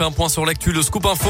Un point sur l'actu, le scoop info.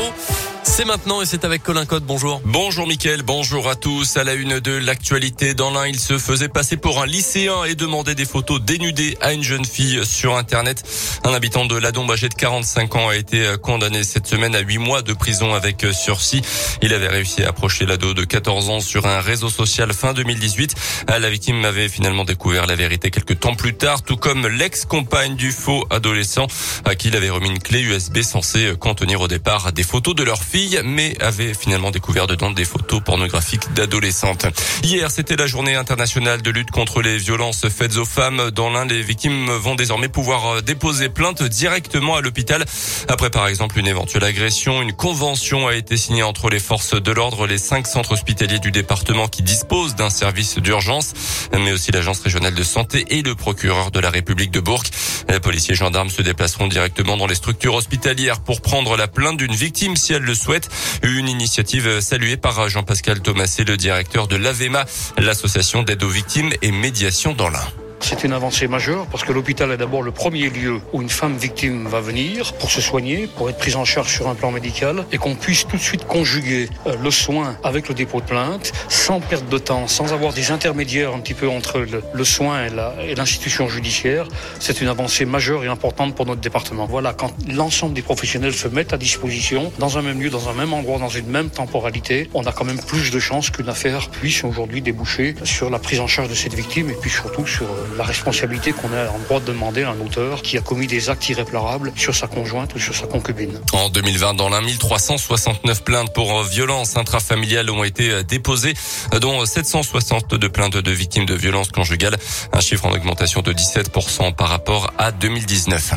C'est maintenant et c'est avec Colin Code. Bonjour. Bonjour Mickaël, bonjour à tous. À la une de l'actualité, dans l'un, il se faisait passer pour un lycéen et demandait des photos dénudées à une jeune fille sur Internet. Un habitant de Ladombe âgé de 45 ans a été condamné cette semaine à 8 mois de prison avec sursis. Il avait réussi à approcher l'ado de 14 ans sur un réseau social fin 2018. La victime avait finalement découvert la vérité quelques temps plus tard, tout comme l'ex-compagne du faux adolescent à qui il avait remis une clé USB censée contenir au départ des photos de leur fille mais avait finalement découvert dedans des photos pornographiques d'adolescentes. Hier, c'était la journée internationale de lutte contre les violences faites aux femmes. Dans l'un, les victimes vont désormais pouvoir euh, déposer plainte directement à l'hôpital. Après, par exemple, une éventuelle agression, une convention a été signée entre les forces de l'ordre, les cinq centres hospitaliers du département qui disposent d'un service d'urgence, mais aussi l'agence régionale de santé et le procureur de la République de Bourg. Les policiers et gendarmes se déplaceront directement dans les structures hospitalières pour prendre la plainte d'une victime si elle le souhaite Une initiative saluée par Jean-Pascal Thomasé, le directeur de l'AVEMA, l'association d'aide aux victimes et médiation dans l'Ain. C'est une avancée majeure parce que l'hôpital est d'abord le premier lieu où une femme victime va venir pour se soigner, pour être prise en charge sur un plan médical et qu'on puisse tout de suite conjuguer euh, le soin avec le dépôt de plainte sans perte de temps, sans avoir des intermédiaires un petit peu entre le, soin et l'institution judiciaire. C'est une avancée majeure et importante pour notre département. Voilà, quand l'ensemble des professionnels se mettent à disposition dans un même lieu, dans un même endroit, dans une même temporalité, on a quand même plus de chances qu'une affaire puisse aujourd'hui déboucher sur la prise en charge de cette victime et puis surtout sur euh, la responsabilité qu'on a en droit de demander à un auteur qui a commis des actes irréparables sur sa conjointe ou sur sa concubine. En 2020, dans l'un 1369 plaintes pour violence intrafamiliale ont été déposées, dont 762 plaintes de victimes de violences conjugales, un chiffre en augmentation de 17% par rapport à 2019.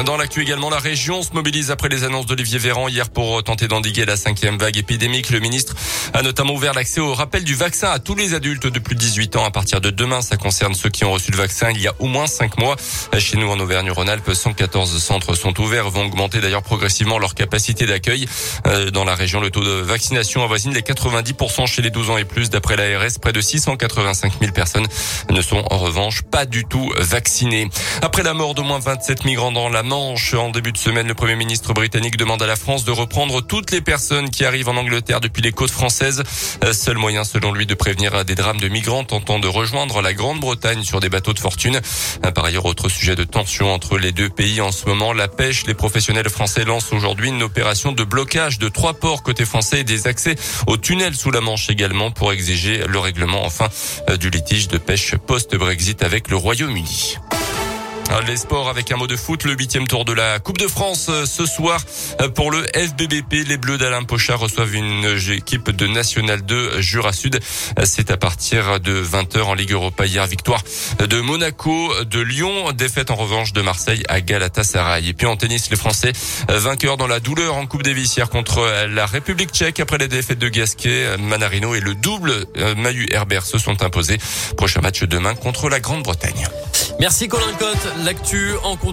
Dans l'actu également, la région se mobilise après les annonces d'Olivier Véran hier pour tenter d'endiguer la cinquième vague épidémique. Le ministre a notamment ouvert l'accès au rappel du vaccin à tous les adultes de plus de 18 ans à partir de demain. Ça concerne ceux qui ont reçu le vaccin il y a au moins 5 mois. Chez nous, en Auvergne-Rhône-Alpes, 114 centres sont ouverts, vont augmenter d'ailleurs progressivement leur capacité d'accueil. Euh, dans la région, le taux de vaccination avoisine les 90% chez les 12 ans et plus. D'après l'ARS, près de 685 000 personnes ne sont en revanche pas du tout vaccinées. Après la mort d'au moins 27 migrants dans la Manche. En début de semaine, le Premier ministre britannique demande à la France de reprendre toutes les personnes qui arrivent en Angleterre depuis les côtes françaises. Euh, seul moyen, selon lui, de prévenir des drames de migrants tentant de rejoindre la Grande-Bretagne sur des bateaux de fortune. Euh, par ailleurs, autre sujet de tension entre les deux pays en ce moment, la pêche. Les professionnels français lancent aujourd'hui une opération de blocage de trois ports côté français et des accès au tunnel sous la Manche également pour exiger le règlement enfin euh, du litige de pêche post-Brexit avec le Royaume-Uni. Les sports avec un mot de foot, le huitième tour de la Coupe de France euh, ce soir euh, pour le FBBP. Les Bleus d'Alain Pochard reçoivent une équipe de National 2 Jura Sud. Euh, c'est à partir de 20h en Ligue Europa. Hier, victoire de Monaco, de Lyon, défaite en revanche de Marseille à Galatasaray. Et puis en tennis, les Français vainqueurs dans la douleur en Coupe Davis hier contre la République tchèque après les défaites de Gasquet, Manarino et le double Mahu Herbert se sont imposés. Prochain match demain contre la Grande-Bretagne. Merci Colin Cotte. L'actu en